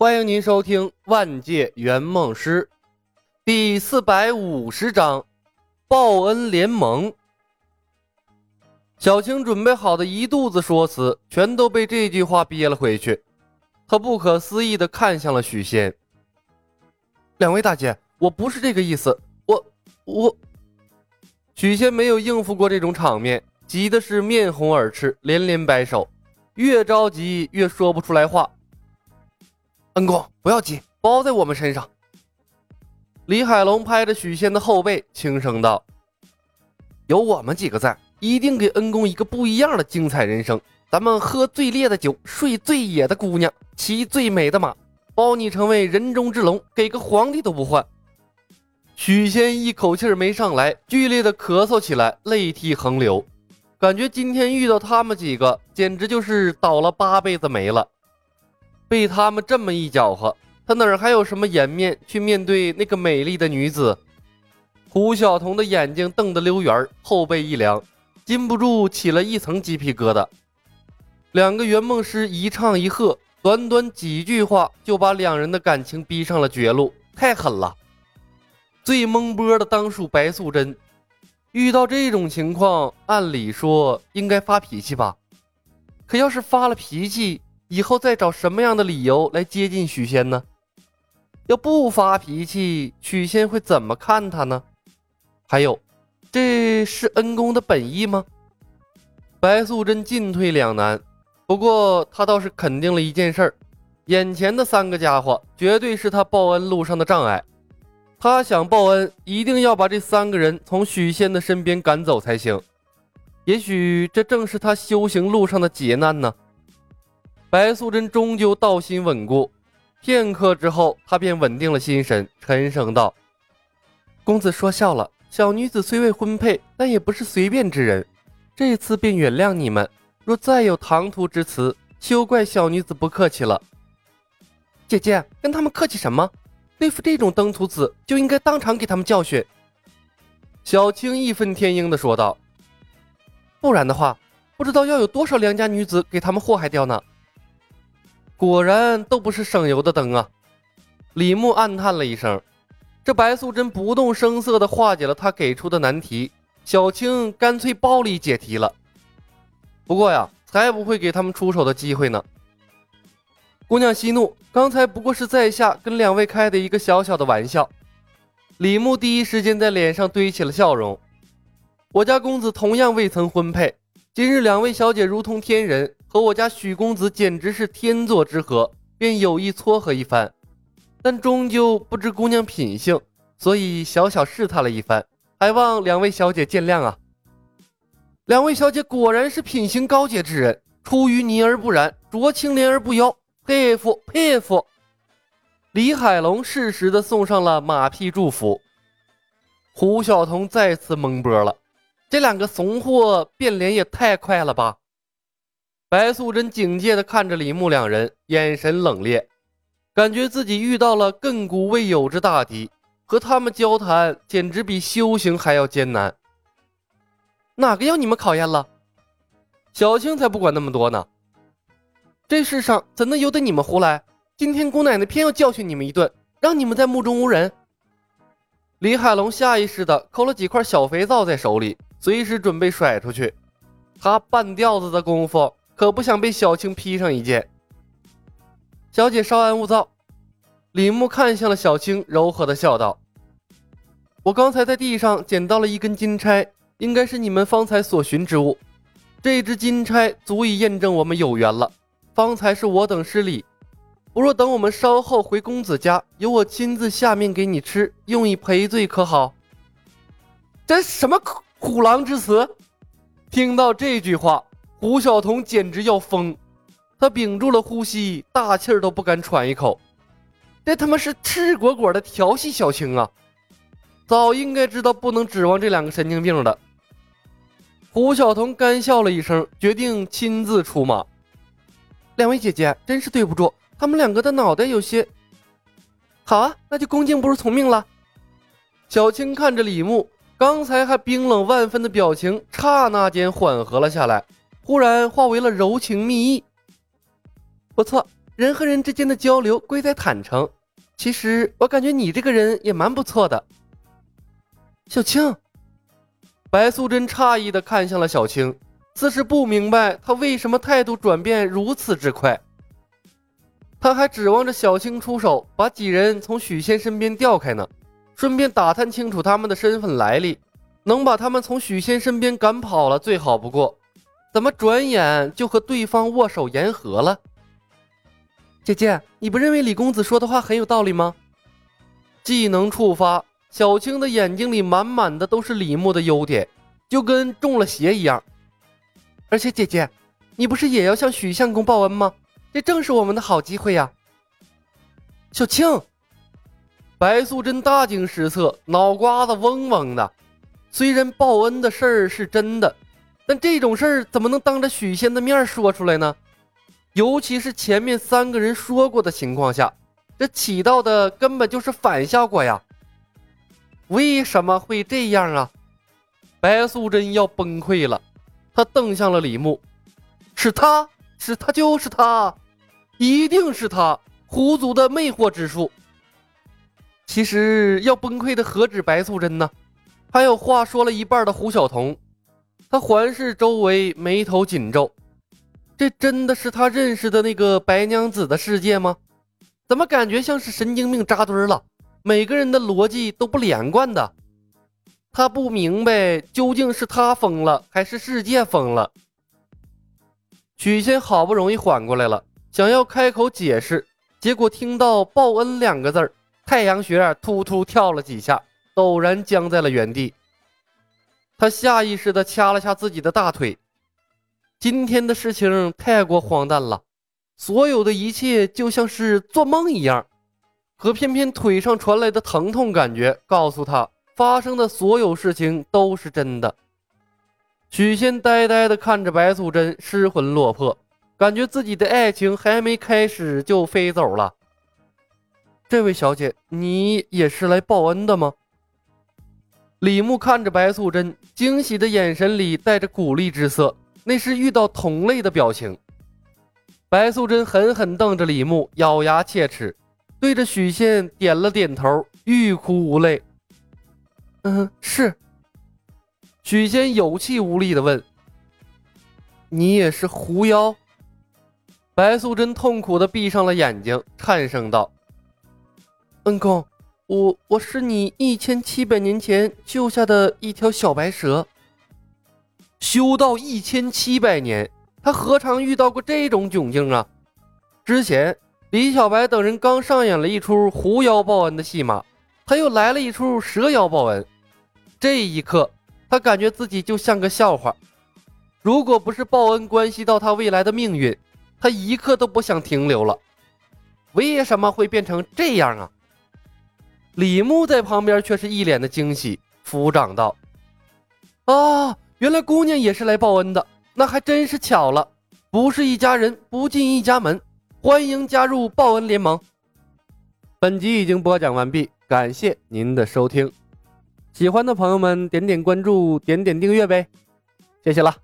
欢迎您收听《万界圆梦师》第四百五十章《报恩联盟》。小青准备好的一肚子说辞，全都被这句话憋了回去。他不可思议的看向了许仙：“两位大姐，我不是这个意思，我我……”许仙没有应付过这种场面，急的是面红耳赤，连连摆手，越着急越说不出来话。恩公，不要急，包在我们身上。李海龙拍着许仙的后背，轻声道：“有我们几个在，一定给恩公一个不一样的精彩人生。咱们喝最烈的酒，睡最野的姑娘，骑最美的马，包你成为人中之龙，给个皇帝都不换。”许仙一口气没上来，剧烈的咳嗽起来，泪涕横流，感觉今天遇到他们几个，简直就是倒了八辈子霉了。被他们这么一搅和，他哪儿还有什么颜面去面对那个美丽的女子？胡晓彤的眼睛瞪得溜圆，后背一凉，禁不住起了一层鸡皮疙瘩。两个圆梦师一唱一和，短短几句话就把两人的感情逼上了绝路，太狠了！最懵波的当属白素贞，遇到这种情况，按理说应该发脾气吧？可要是发了脾气，以后再找什么样的理由来接近许仙呢？要不发脾气，许仙会怎么看他呢？还有，这是恩公的本意吗？白素贞进退两难，不过她倒是肯定了一件事儿：眼前的三个家伙绝对是他报恩路上的障碍。他想报恩，一定要把这三个人从许仙的身边赶走才行。也许这正是他修行路上的劫难呢。白素贞终究道心稳固，片刻之后，她便稳定了心神，沉声道：“公子说笑了，小女子虽未婚配，但也不是随便之人。这次便原谅你们，若再有唐突之词，休怪小女子不客气了。”姐姐，跟他们客气什么？对付这种登徒子，就应该当场给他们教训。”小青义愤填膺地说道，“不然的话，不知道要有多少良家女子给他们祸害掉呢。”果然都不是省油的灯啊！李牧暗叹了一声。这白素贞不动声色地化解了他给出的难题，小青干脆暴力解题了。不过呀，才不会给他们出手的机会呢。姑娘息怒，刚才不过是在下跟两位开的一个小小的玩笑。李牧第一时间在脸上堆起了笑容。我家公子同样未曾婚配，今日两位小姐如同天人。和我家许公子简直是天作之合，便有意撮合一番，但终究不知姑娘品性，所以小小试探了一番，还望两位小姐见谅啊！两位小姐果然是品行高洁之人，出淤泥而不染，濯清涟而不妖，佩服佩服！李海龙适时的送上了马屁祝福。胡晓彤再次懵波了，这两个怂货变脸也太快了吧！白素贞警戒地看着李牧两人，眼神冷冽，感觉自己遇到了亘古未有之大敌，和他们交谈简直比修行还要艰难。哪个要你们考验了？小青才不管那么多呢！这世上怎能由得你们胡来？今天姑奶奶偏要教训你们一顿，让你们在目中无人。李海龙下意识地抠了几块小肥皂在手里，随时准备甩出去。他半吊子的功夫。可不想被小青劈上一剑。小姐稍安勿躁。李牧看向了小青，柔和的笑道：“我刚才在地上捡到了一根金钗，应该是你们方才所寻之物。这支金钗足以验证我们有缘了。方才是我等失礼，不若等我们稍后回公子家，由我亲自下面给你吃，用以赔罪，可好？”这什么虎狼之词？听到这句话。胡晓彤简直要疯，他屏住了呼吸，大气儿都不敢喘一口。这他妈是赤果果的调戏小青啊！早应该知道不能指望这两个神经病的。胡晓彤干笑了一声，决定亲自出马。两位姐姐，真是对不住，他们两个的脑袋有些……好啊，那就恭敬不如从命了。小青看着李牧，刚才还冰冷万分的表情，刹那间缓和了下来。忽然化为了柔情蜜意。不错，人和人之间的交流贵在坦诚。其实我感觉你这个人也蛮不错的。”小青，白素贞诧异的看向了小青，似是不明白他为什么态度转变如此之快。他还指望着小青出手，把几人从许仙身边调开呢，顺便打探清楚他们的身份来历，能把他们从许仙身边赶跑了最好不过。怎么转眼就和对方握手言和了？姐姐，你不认为李公子说的话很有道理吗？技能触发，小青的眼睛里满满的都是李牧的优点，就跟中了邪一样。而且姐姐，你不是也要向许相公报恩吗？这正是我们的好机会呀！小青，白素贞大惊失色，脑瓜子嗡嗡的。虽然报恩的事儿是真的，但这种事儿怎么能当着许仙的面说出来呢？尤其是前面三个人说过的情况下，这起到的根本就是反效果呀！为什么会这样啊？白素贞要崩溃了，她瞪向了李牧：“是他，是他，就是他！”一定是他狐族的魅惑之术。其实要崩溃的何止白素贞呢？还有话说了一半的胡晓彤。他环视周围，眉头紧皱。这真的是他认识的那个白娘子的世界吗？怎么感觉像是神经病扎堆了？每个人的逻辑都不连贯的。他不明白究竟是他疯了，还是世界疯了。许仙好不容易缓过来了。想要开口解释，结果听到“报恩”两个字儿，太阳穴突突跳了几下，陡然僵在了原地。他下意识地掐了掐自己的大腿。今天的事情太过荒诞了，所有的一切就像是做梦一样。可偏偏腿上传来的疼痛感觉告诉他，发生的所有事情都是真的。许仙呆呆地看着白素贞失魂落魄。感觉自己的爱情还没开始就飞走了。这位小姐，你也是来报恩的吗？李牧看着白素贞，惊喜的眼神里带着鼓励之色，那是遇到同类的表情。白素贞狠狠瞪着李牧，咬牙切齿，对着许仙点了点头，欲哭无泪。嗯，是。许仙有气无力的问：“你也是狐妖？”白素贞痛苦的闭上了眼睛，颤声道：“恩公，我我是你一千七百年前救下的一条小白蛇。修道一千七百年，他何尝遇到过这种窘境啊？之前李小白等人刚上演了一出狐妖报恩的戏码，他又来了一出蛇妖报恩。这一刻，他感觉自己就像个笑话。如果不是报恩关系到他未来的命运，他一刻都不想停留了，为什么会变成这样啊？李牧在旁边却是一脸的惊喜，抚掌道：“啊，原来姑娘也是来报恩的，那还真是巧了。不是一家人，不进一家门，欢迎加入报恩联盟。”本集已经播讲完毕，感谢您的收听，喜欢的朋友们点点关注，点点订阅呗，谢谢了。